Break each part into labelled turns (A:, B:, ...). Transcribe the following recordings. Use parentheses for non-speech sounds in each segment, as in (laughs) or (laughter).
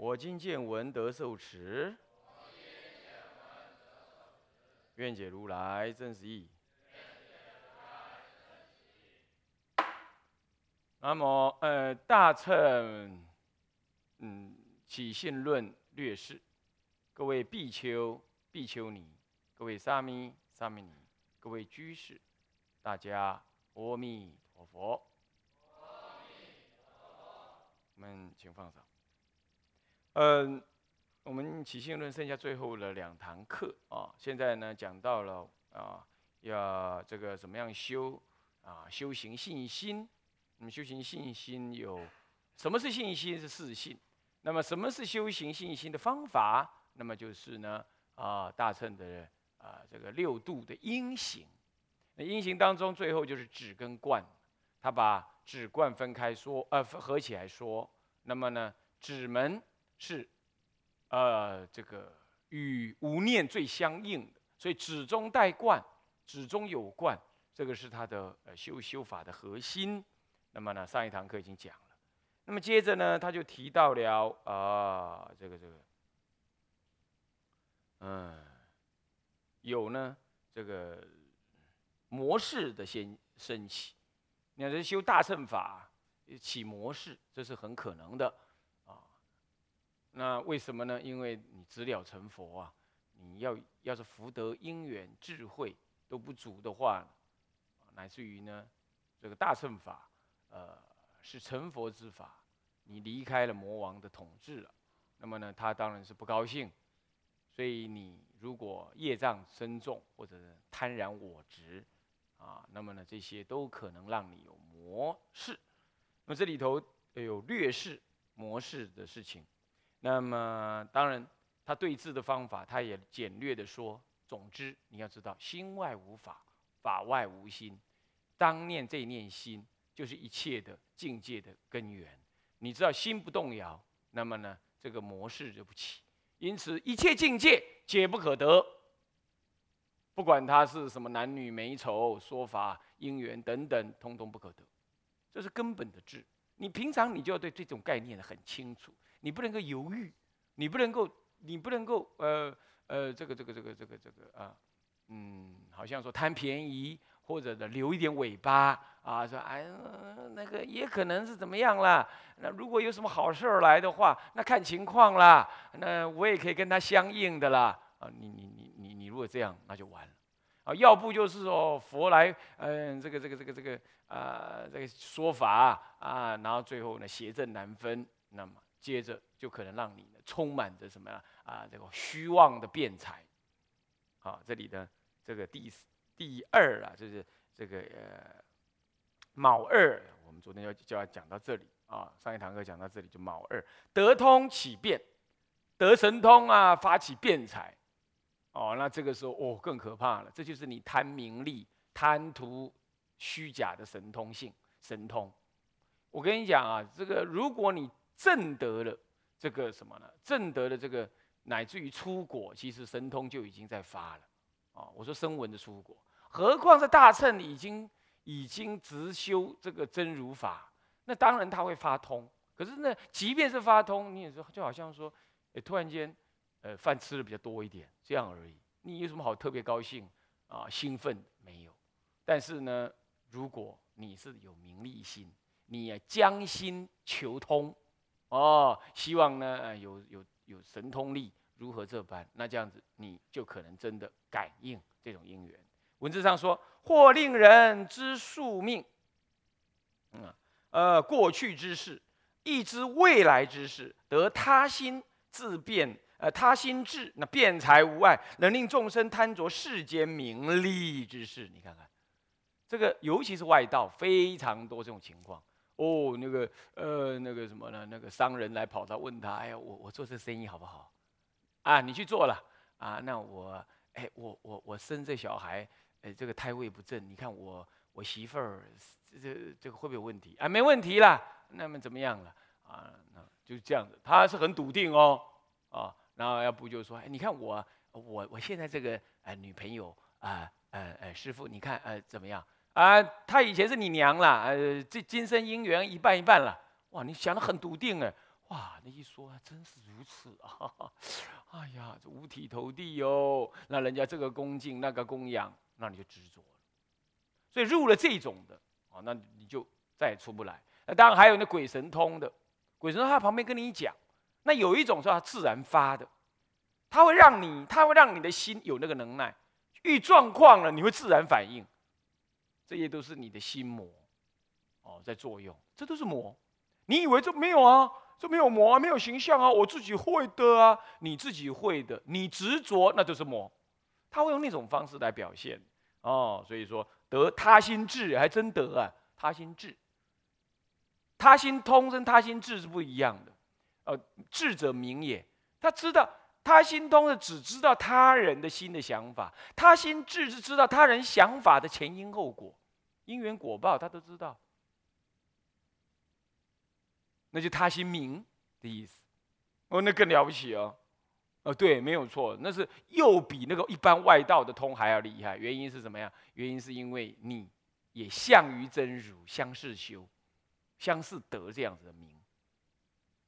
A: 我今见闻得受持，愿解如来真实义。那么，呃，大乘，嗯，起信论略释。各位比丘、比丘尼，各位沙弥、沙弥尼，各位居士，大家阿弥陀佛。我们请放上。嗯，我们起信论剩下最后的两堂课啊，现在呢讲到了啊，要这个怎么样修啊，修行信心。那么修行信心有什么是信心？是四信。那么什么是修行信心的方法？那么就是呢啊，大乘的啊这个六度的因行。那因行当中，最后就是止跟观，他把止观分开说，呃合起来说。那么呢，止门。是，呃，这个与无念最相应的，所以止中带观，止中有观，这个是他的呃修修法的核心。那么呢，上一堂课已经讲了。那么接着呢，他就提到了啊，这个这个，嗯，有呢这个模式的先升起。你看，这修大乘法起模式，这是很可能的。那为什么呢？因为你知了成佛啊，你要要是福德因缘智慧都不足的话，乃至于呢，这个大乘法，呃，是成佛之法，你离开了魔王的统治了，那么呢，他当然是不高兴。所以你如果业障深重或者贪婪我执，啊，那么呢，这些都可能让你有模式。那么这里头有略示模式的事情。那么当然，他对治的方法，他也简略的说。总之，你要知道，心外无法，法外无心。当念这念心，就是一切的境界的根源。你知道心不动摇，那么呢，这个模式就不起。因此，一切境界皆不可得。不管他是什么男女美丑、说法、因缘等等，通通不可得。这是根本的智。你平常你就要对这种概念很清楚。你不能够犹豫，你不能够，你不能够，呃呃，这个这个这个这个这个啊，嗯，好像说贪便宜或者的留一点尾巴啊，说哎，那个也可能是怎么样啦？那如果有什么好事儿来的话，那看情况啦。那我也可以跟他相应的啦。啊，你你你你你如果这样，那就完了。啊，要不就是说佛来，嗯，这个这个这个这个啊，这个说法啊，然后最后呢邪正难分，那么。接着就可能让你充满着什么呀？啊这个虚妄的辩才，好，这里的这个第第二啊，就是这个呃卯二，我们昨天要就要讲到这里。啊，上一堂课讲到这里就卯二得通起辩，得神通啊发起辩才，哦，那这个时候哦更可怕了，这就是你贪名利、贪图虚假的神通性神通。我跟你讲啊，这个如果你正得了这个什么呢？正得了这个，乃至于出果，其实神通就已经在发了。啊，我说声闻的出果，何况是大乘已经已经直修这个真如法，那当然他会发通。可是呢，即便是发通，你也是就好像说，哎，突然间，呃，饭吃的比较多一点，这样而已。你有什么好特别高兴啊？兴奋没有？但是呢，如果你是有名利心，你将心求通。哦，希望呢，有有有神通力，如何这般？那这样子，你就可能真的感应这种因缘。文字上说，或令人知宿命，嗯，呃，过去之事，亦知未来之事，得他心自变，呃，他心智，那辩才无碍，能令众生贪着世间名利之事。你看看，这个尤其是外道，非常多这种情况。哦，那个呃那个什么呢？那个商人来跑他问他，哎呀，我我做这生意好不好？啊，你去做了啊？那我哎我我我生这小孩，哎这个胎位不正，你看我我媳妇儿这这这个会不会有问题？啊，没问题啦。那么怎么样了？啊，那就这样子，他是很笃定哦，啊，然后要不就说，哎，你看我我我现在这个呃女朋友啊呃呃师傅，你看呃怎么样？啊，她以前是你娘啦，呃这今生姻缘一半一半了。哇，你想的很笃定哎，哇，那一说真是如此啊，(laughs) 哎呀，这五体投地哟，那人家这个恭敬那个供养，那你就执着了。所以入了这种的啊，那你就再也出不来。那当然还有那鬼神通的，鬼神通他旁边跟你讲，那有一种是他自然发的，他会让你，他会让你的心有那个能耐，遇状况了你会自然反应，这些都是你的心魔，哦，在作用，这都是魔。你以为这没有啊？这没有魔啊，没有形象啊，我自己会的啊，你自己会的，你执着那就是魔，他会用那种方式来表现。哦。所以说得他心智还真得啊，他心智。他心通跟他心智是不一样的，呃，智者明也，他知道他心通的只知道他人的心的想法，他心智是知道他人想法的前因后果，因缘果报他都知道，那就他心明的意思，哦，那更了不起哦，哦，对，没有错，那是又比那个一般外道的通还要厉害，原因是什么呀？原因是因为你也相于真如，相似修。相似得这样子的名，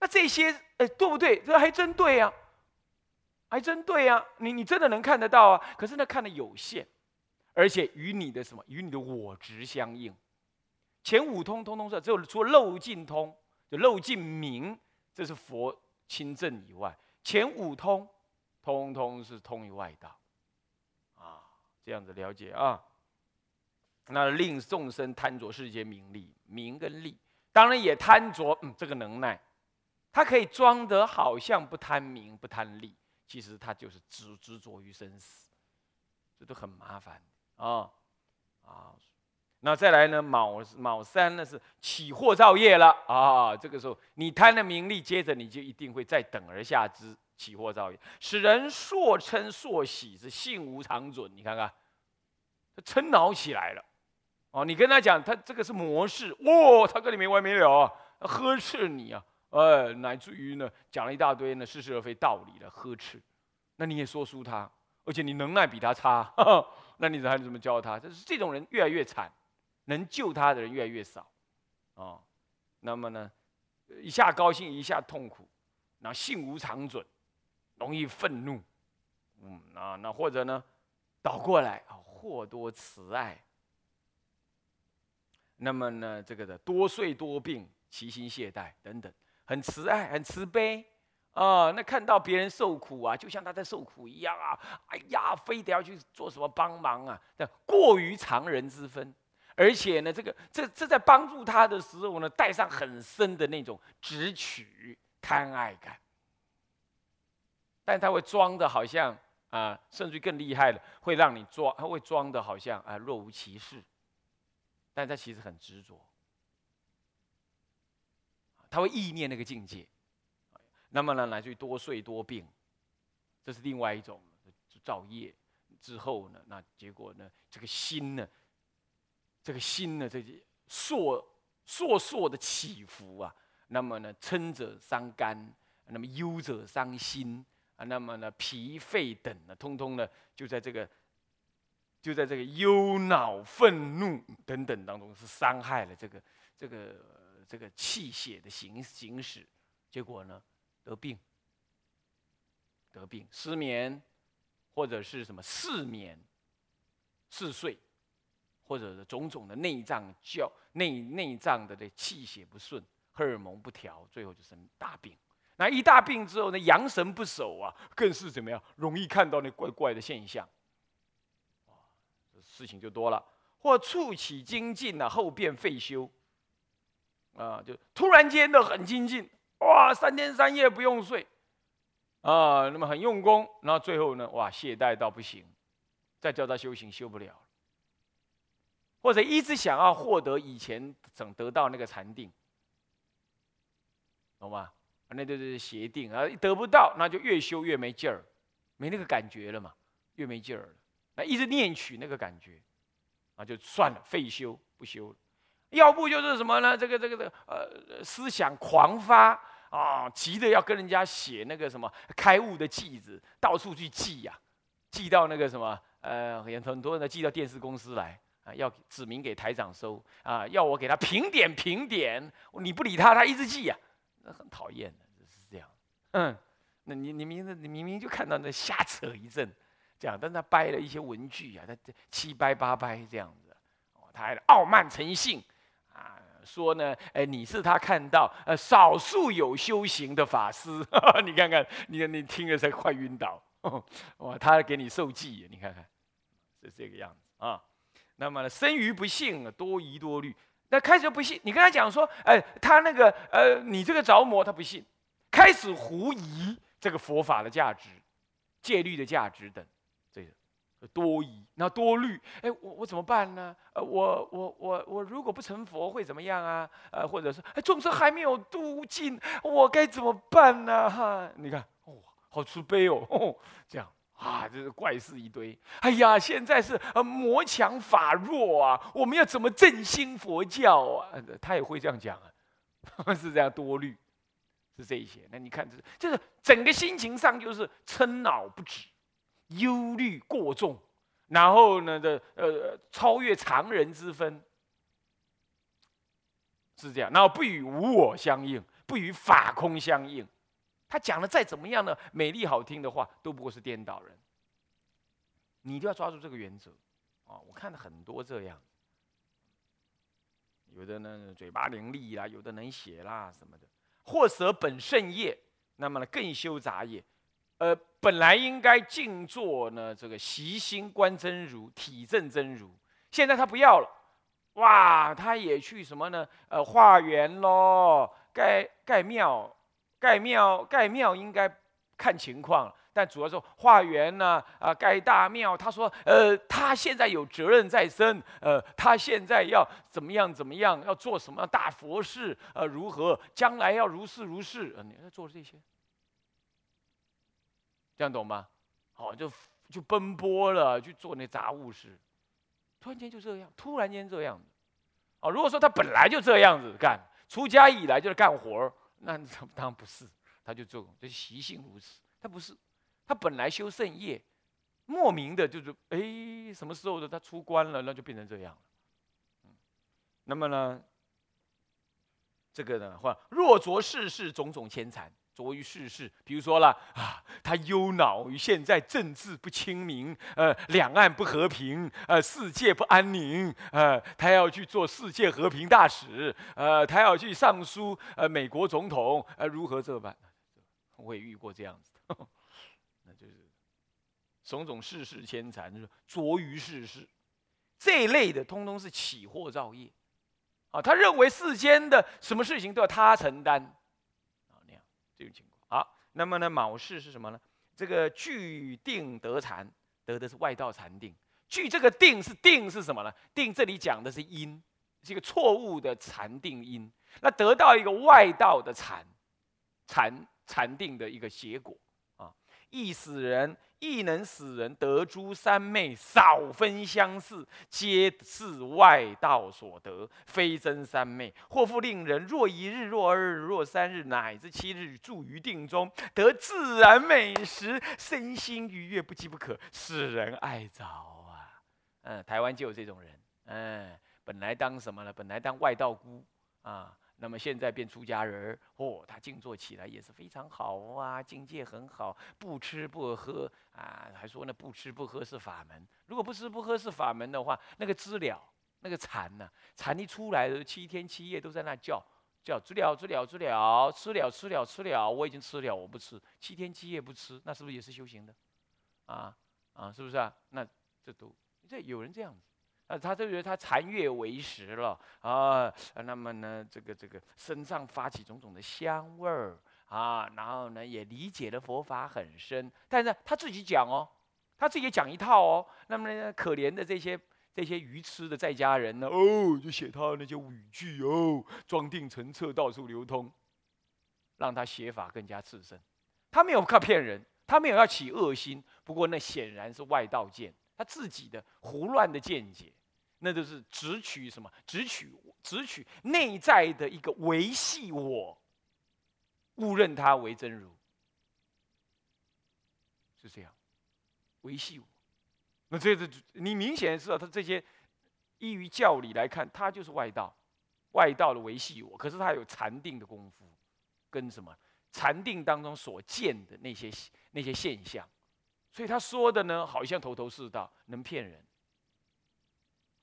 A: 那这些哎对不对？这还真对呀，还真对呀。你你真的能看得到啊？可是那看的有限，而且与你的什么？与你的我执相应。前五通通通是只有除了漏尽通，就漏尽明，这是佛亲证以外，前五通通通是通于外道。啊，这样子了解啊。那令众生贪着世间名利，名跟利。当然也贪着，嗯，这个能耐，他可以装得好像不贪名不贪利，其实他就是执执着于生死，这都很麻烦啊啊！那再来呢，卯卯三呢是起祸造业了啊！这个时候你贪了名利，接着你就一定会再等而下之，起祸造业，使人硕称硕喜，是性无常准。你看看，他嗔恼起来了。哦，你跟他讲，他这个是模式，哦，他跟你没完没了啊，呵斥你啊，哎，乃至于呢，讲了一大堆呢似是而非道理的呵斥，那你也说输他，而且你能耐比他差，那你还怎么教他？就是这种人越来越惨，能救他的人越来越少，啊，那么呢，一下高兴一下痛苦，那性无常准，容易愤怒，嗯，啊，那或者呢，倒过来啊，或多慈爱。那么呢，这个的多睡多病，其心懈怠等等，很慈爱，很慈悲啊。那看到别人受苦啊，就像他在受苦一样啊。哎呀，非得要去做什么帮忙啊？这过于常人之分，而且呢，这个这这在帮助他的时候呢，带上很深的那种直取贪爱感。但他会装的好像啊，甚至更厉害的，会让你装，他会装的好像啊，若无其事。但他其实很执着，他会意念那个境界，那么呢，来自于多睡多病，这是另外一种造业之后呢，那结果呢，这个心呢，这个心呢，这些烁烁烁的起伏啊，那么呢，嗔者伤肝，那么忧者伤心啊，那么呢，脾肺等呢，通通呢，就在这个。就在这个忧恼、愤怒等等当中，是伤害了这个、这个、这个气血的行行驶，结果呢，得病、得病、失眠，或者是什么嗜眠、嗜睡，或者是种种的内脏叫内内脏的这气血不顺、荷尔蒙不调，最后就生大病。那一大病之后呢，阳神不守啊，更是怎么样，容易看到那怪怪的现象。事情就多了，或促起精进呢，后变废休，啊，就突然间的很精进，哇，三天三夜不用睡，啊，那么很用功，然后最后呢，哇，懈怠到不行，再叫他修行修不了，或者一直想要获得以前想得到那个禅定，懂吗？那就是协定啊，得不到，那就越修越没劲儿，没那个感觉了嘛，越没劲儿了。那一直念取那个感觉，那就算了，废修不修了。要不就是什么呢？这个这个这个呃，思想狂发啊，急着要跟人家写那个什么开悟的记子，到处去寄呀，寄到那个什么呃，很很多人寄到电视公司来啊，要指明给台长收啊，要我给他评点评点，你不理他，他一直寄呀，那很讨厌的，是这样。嗯，那你你明你明明就看到那瞎扯一阵，这样，但他掰了一些文具啊，他七掰八掰这样子，哦，他还傲慢成性。说呢，哎，你是他看到呃少数有修行的法师，(laughs) 你看看，你看你听了才快晕倒，(laughs) 哇，他给你受记，你看看是这个样子啊。那么生于不幸，多疑多虑。那开始不信，你跟他讲说，哎，他那个呃，你这个着魔，他不信，开始狐疑这个佛法的价值、戒律的价值等。多疑，那多虑，哎，我我怎么办呢？呃，我我我我如果不成佛会怎么样啊？呃，或者是，众生还没有度尽，我该怎么办呢？哈，你看，哇，好慈悲哦，这样啊，这是怪事一堆。哎呀，现在是呃魔强法弱啊，我们要怎么振兴佛教啊？他也会这样讲啊，(laughs) 是这样多虑，是这一些。那你看，这就是整个心情上就是嗔恼不止。忧虑过重，然后呢的呃超越常人之分，是这样。然后不与无我相应，不与法空相应。他讲的再怎么样呢，美丽好听的话，都不过是颠倒人。你都要抓住这个原则啊！我看了很多这样，有的呢嘴巴伶俐啦，有的能写啦什么的，或舍本圣业，那么呢更修杂业。呃，本来应该静坐呢，这个习心观真如，体证真如。现在他不要了，哇，他也去什么呢？呃，化缘喽，盖盖庙，盖庙，盖庙应该看情况，但主要是化缘呢，啊，盖大庙。他说，呃，他现在有责任在身，呃，他现在要怎么样怎么样，要做什么大佛事，呃，如何将来要如是如是，呃，你在做这些。这样懂吗？好，就就奔波了，去做那杂物事，突然间就这样，突然间这样子，哦，如果说他本来就这样子干，出家以来就是干活儿，那当然不是，他就做，就习性如此。他不是，他本来修圣业，莫名的就是哎，什么时候的他出关了，那就变成这样了。嗯，那么呢，这个呢，或若着世事种种牵缠。着于世事，比如说了啊，他忧恼于现在政治不清明，呃，两岸不和平，呃，世界不安宁，呃，他要去做世界和平大使，呃，他要去上书，呃，美国总统，呃，如何这般？我也遇过这样子的，(laughs) 那就是种种世事牵缠，就是着于世事这一类的，通通是起祸造业啊。他认为世间的什么事情都要他承担。这种情况好，那么呢，卯事是什么呢？这个聚定得禅，得的是外道禅定。聚这个定是定是什么呢？定这里讲的是因，是一个错误的禅定因。那得到一个外道的禅，禅禅定的一个结果，易死人。亦能使人得诸三昧，少分相似，皆是外道所得，非真三昧。或复令人若一日、若二日、若三日，乃至七日，住于定中，得自然美食，身心愉悦，不饥不渴，使人爱着啊！嗯，台湾就有这种人，嗯，本来当什么呢？本来当外道姑啊。那么现在变出家人哦，他静坐起来也是非常好啊，境界很好，不吃不喝啊，还说那不吃不喝是法门。如果不吃不喝是法门的话，那个知了，那个禅呢？禅一出来七天七夜都在那叫叫知了知了知了，吃了吃了吃了，我已经吃了，我不吃，七天七夜不吃，那是不是也是修行的？啊啊，是不是啊？那这都这有人这样子。啊，他就觉得他残月为食了啊，那么呢，这个这个身上发起种种的香味儿啊，然后呢也理解了佛法很深，但是他自己讲哦，他自己讲一套哦，那么呢，可怜的这些这些愚痴的在家人呢，哦，就写他那些语句哦，装订成册到处流通，让他写法更加次生。他没有靠骗人，他没有要起恶心。不过那显然是外道见，他自己的胡乱的见解，那就是只取什么？只取只取内在的一个维系我，误认他为真如，是这样维系我。那这这你明显知道，他这些依于教理来看，他就是外道，外道的维系我。可是他有禅定的功夫，跟什么？禅定当中所见的那些那些现象，所以他说的呢，好像头头是道，能骗人。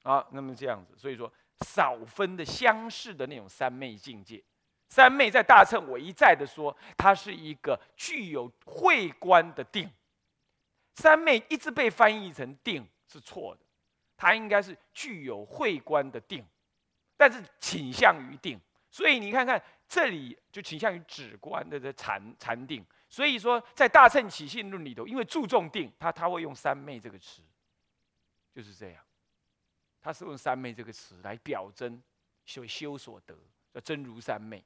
A: 啊，那么这样子，所以说少分的相似的那种三昧境界，三昧在大乘我一再的说，它是一个具有慧观的定。三昧一直被翻译成定是错的，它应该是具有慧观的定，但是倾向于定。所以你看看这里就倾向于止观的这禅禅定。所以说在大乘起信论里头，因为注重定，他他会用三昧这个词，就是这样，他是用三昧这个词来表征修修所得，叫真如三昧，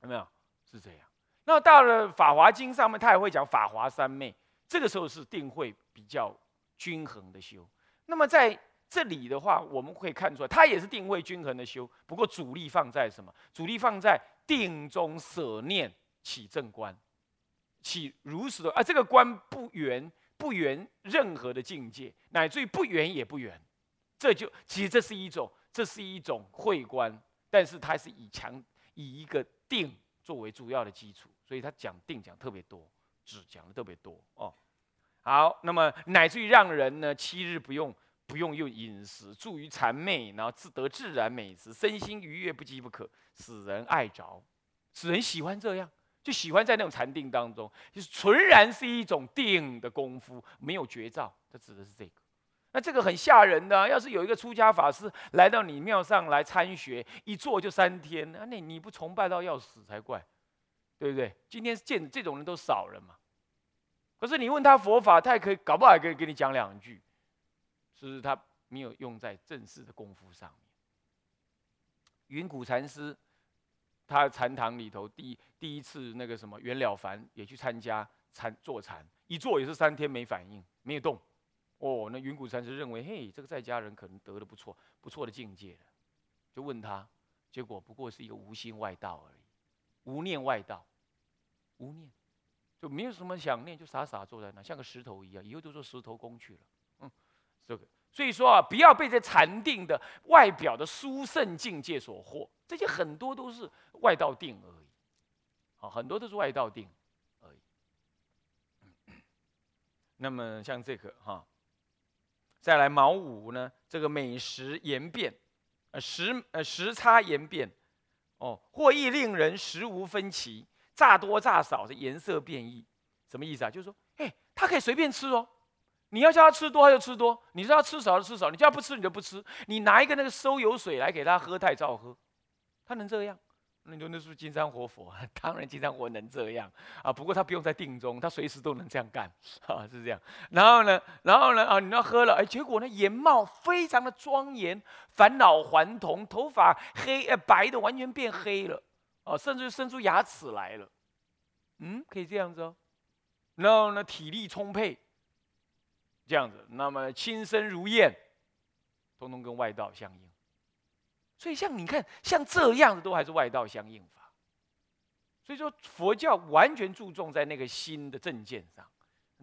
A: 有没有？是这样。那到了法华经上面，他也会讲法华三昧，这个时候是定会比较均衡的修。那么在这里的话，我们会看出来，它也是定位均衡的修，不过主力放在什么？主力放在定中舍念起正观，起如实的啊，这个观不圆，不圆任何的境界，乃至于不圆也不圆，这就其实这是一种，这是一种会观，但是它是以强以一个定作为主要的基础，所以他讲定讲特别多，只讲的特别多哦。好，那么乃至于让人呢七日不用。不用用饮食助于谄媚，然后自得自然美食，身心愉悦不饥不渴，使人爱着，使人喜欢这样，就喜欢在那种禅定当中，就是纯然是一种定的功夫，没有绝招。他指的是这个。那这个很吓人的，要是有一个出家法师来到你庙上来参学，一坐就三天，那你不崇拜到要死才怪，对不对？今天见这种人都少了嘛。可是你问他佛法，他也可以，搞不好还可以跟你讲两句。是不是他没有用在正式的功夫上面。云谷禅师，他禅堂里头第第一次那个什么袁了凡也去参加禅坐禅，一坐也是三天没反应，没有动。哦，那云谷禅师认为，嘿，这个在家人可能得了不错不错的境界了，就问他，结果不过是一个无心外道而已，无念外道，无念，就没有什么想念，就傻傻坐在那，像个石头一样，以后都做石头工去了。嗯这个，所以说啊，不要被这禅定的外表的殊胜境界所惑，这些很多都是外道定而已，啊，很多都是外道定而已。(coughs) 那么像这个哈，再来毛五呢，这个美食言变，呃时呃时差言变，哦，或易令人食无分歧，乍多乍少的颜色变异，什么意思啊？就是说，哎，他可以随便吃哦。你要叫他吃多，他就吃多；你说他吃少就吃少。你叫他不吃，你就不吃。你拿一个那个收油水来给他喝，他也照喝。他能这样？那你说那是金山活佛？(laughs) 当然金山活能这样啊。不过他不用在定中，他随时都能这样干 (laughs) 啊，是这样。然后呢，然后呢啊，你要喝了，哎，结果呢，颜貌非常的庄严，返老还童，头发黑呃白的完全变黑了，哦，甚至生出牙齿来了。嗯，可以这样子哦。然后呢，体力充沛。这样子，那么轻身如燕，通通跟外道相应。所以像你看，像这样子都还是外道相应法。所以说佛教完全注重在那个心的正见上，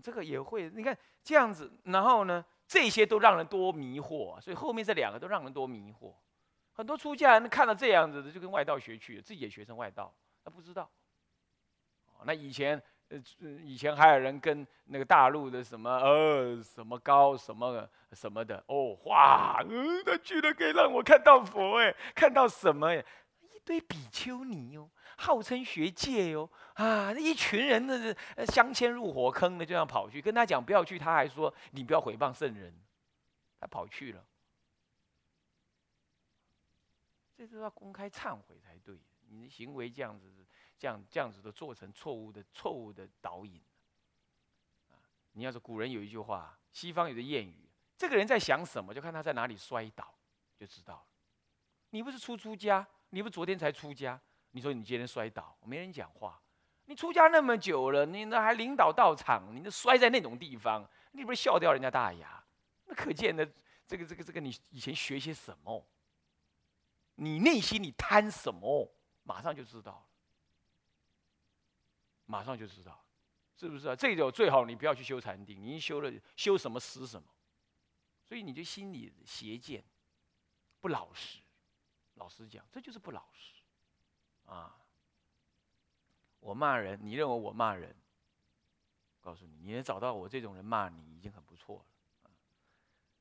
A: 这个也会你看这样子，然后呢，这些都让人多迷惑。所以后面这两个都让人多迷惑。很多出家人看到这样子的，就跟外道学去，自己也学成外道，他不知道。那以前。呃，以前还有人跟那个大陆的什么呃什么高什么什么的哦，哇，嗯，他居然可以让我看到佛哎，看到什么哎，一堆比丘尼哟，号称学界哟，啊，一群人的相牵入火坑的，就这样跑去跟他讲不要去，他还说你不要毁谤圣人，他跑去了，这是要公开忏悔才对，你的行为这样子。这样这样子的做成错误的错误的导引，啊！你要是古人有一句话，西方有个谚语，这个人在想什么，就看他在哪里摔倒，就知道了。你不是出出家，你不是昨天才出家，你说你今天摔倒，没人讲话。你出家那么久了，你那还领导到场，你那摔在那种地方，你不是笑掉人家大牙？那可见的这个这个这个，你以前学些什么？你内心你贪什么？马上就知道了，马上就知道，是不是啊？这种最好你不要去修禅定，你一修了修什么死什么，所以你就心里邪见，不老实。老实讲，这就是不老实啊！我骂人，你认为我骂人？告诉你，你能找到我这种人骂你，已经很不错了。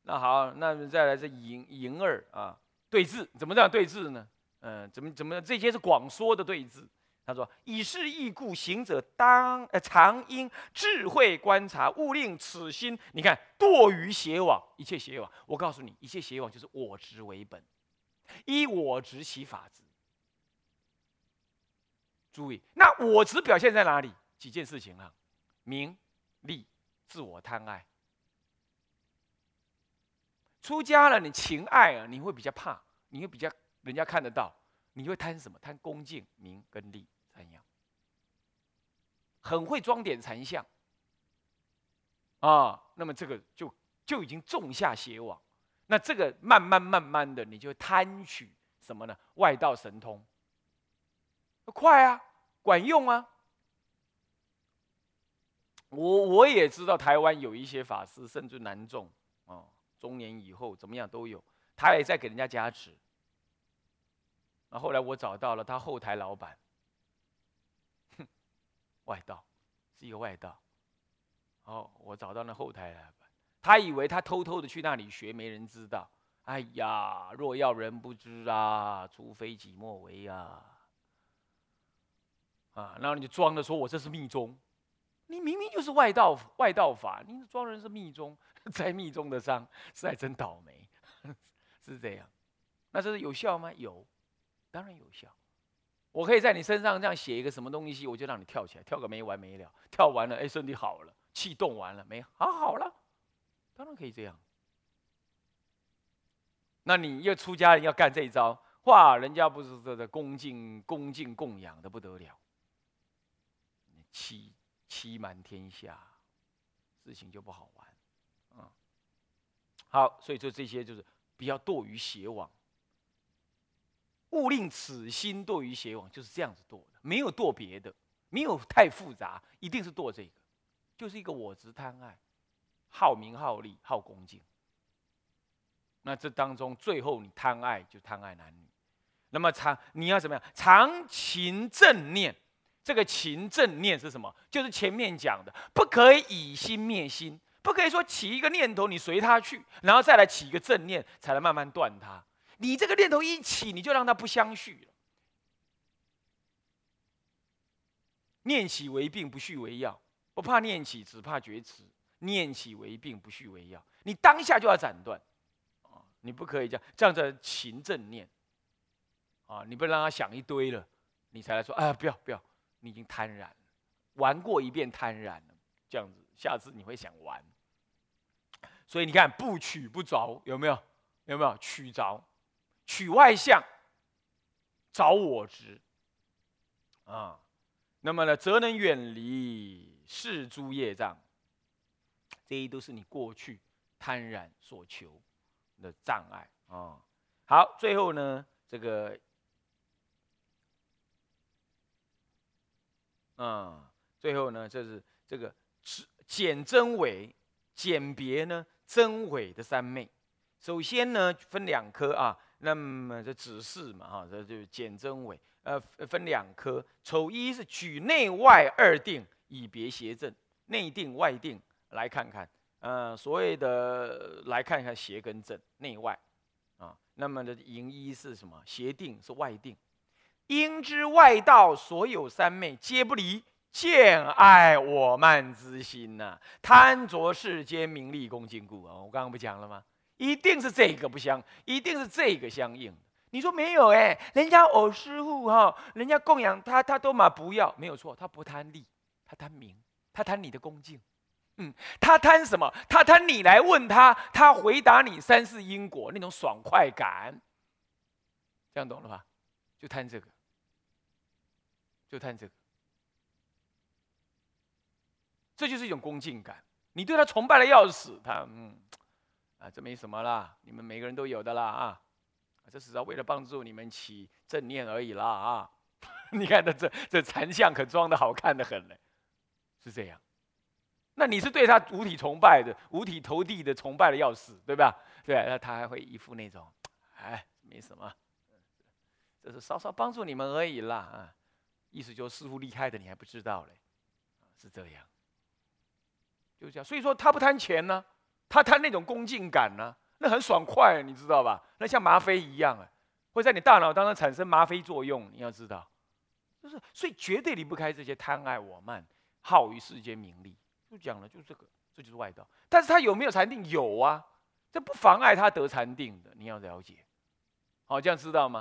A: 那好，那再来这银银二啊，对峙怎么这样对峙呢？嗯，怎么怎么这些是广说的对峙？他说：“以是义故，行者当呃常应智慧观察，勿令此心。你看堕于邪网，一切邪网。我告诉你，一切邪网就是我执为本。”依我执其法执，注意，那我执表现在哪里？几件事情啊，名利、自我贪爱。出家了，你情爱啊，你会比较怕，你会比较人家看得到，你会贪什么？贪恭敬、名跟利三样，很会装点禅相啊。那么这个就就已经种下邪网。那这个慢慢慢慢的，你就贪取什么呢？外道神通，快啊，管用啊！我我也知道台湾有一些法师，甚至男众啊，中年以后怎么样都有，他也在给人家加持。那后来我找到了他后台老板，外道，是一个外道。哦，我找到那后台了。他以为他偷偷的去那里学，没人知道。哎呀，若要人不知啊，除非己莫为啊！啊，然后你就装的说我这是密宗，你明明就是外道外道法，你装人是密宗，(laughs) 在密宗的上，实在真倒霉，(laughs) 是这样。那这是有效吗？有，当然有效。我可以在你身上这样写一个什么东西，我就让你跳起来，跳个没完没了。跳完了，哎，身体好了，气动完了没？好好了。当然可以这样。那你要出家人要干这一招，哇，人家不是这个恭敬恭敬供养的不得了，欺欺瞒天下，事情就不好玩，嗯。好，所以说这些就是比较堕于邪网，勿令此心堕于邪网，就是这样子堕的，没有堕别的，没有太复杂，一定是堕这个，就是一个我执贪爱。好名好利好恭敬，那这当中最后你贪爱就贪爱男女，那么常你要怎么样？常勤正念，这个勤正念是什么？就是前面讲的，不可以以心灭心，不可以说起一个念头你随他去，然后再来起一个正念，才能慢慢断它。你这个念头一起，你就让它不相续。念起为病，不续为药，不怕念起，只怕觉迟。念起为病，不续为药。你当下就要斩断，啊，你不可以这样这样子勤正念，啊，你不让他想一堆了，你才来说，哎，不要不要，你已经贪婪，玩过一遍贪婪了，这样子，下次你会想玩。所以你看，不取不着，有没有？有没有取着？取外相，找我执，啊，那么呢，则能远离世诸业障。这些都是你过去贪婪所求的障碍啊！好，最后呢，这个，嗯，最后呢，就是这个是简真伪简别呢真伪的三昧。首先呢，分两科啊，那么这指示嘛，哈，这就简真伪，呃，分两科。丑一是举内外二定，以别邪正，内定外定。来看看，呃，所谓的来看看邪跟正内外，啊，那么的营一是什么？邪定是外定，应知外道所有三昧皆不离见爱我慢之心呐，贪着世间名利恭敬故啊，我刚刚不讲了吗？一定是这个不相，一定是这个相应。你说没有哎？人家偶师傅哈，人家供养他，他都嘛不要，没有错，他不贪利，他贪名，他贪你的恭敬。嗯，他贪什么？他贪你来问他，他回答你三世因果那种爽快感，这样懂了吧？就贪这个，就贪这个。这就是一种恭敬感，你对他崇拜的要死，他嗯，啊，这没什么啦，你们每个人都有的啦啊，这只是为了帮助你们起正念而已啦啊，(laughs) 你看这这这残相可装的好看的很嘞，是这样。那你是对他五体崇拜的，五体投地的崇拜的要死，对吧？对，那他还会一副那种，哎，没什么，这是稍稍帮助你们而已啦啊，意思就是师傅厉害的你还不知道嘞，是这样。就这样，所以说他不贪钱呢，他贪那种恭敬感呢，那很爽快，你知道吧？那像吗啡一样啊，会在你大脑当中产生吗啡作用。你要知道，就是所以绝对离不开这些贪爱我慢，好于世间名利。就讲了，就是这个，这就是外道。但是他有没有禅定？有啊，这不妨碍他得禅定的。你要了解，好，这样知道吗？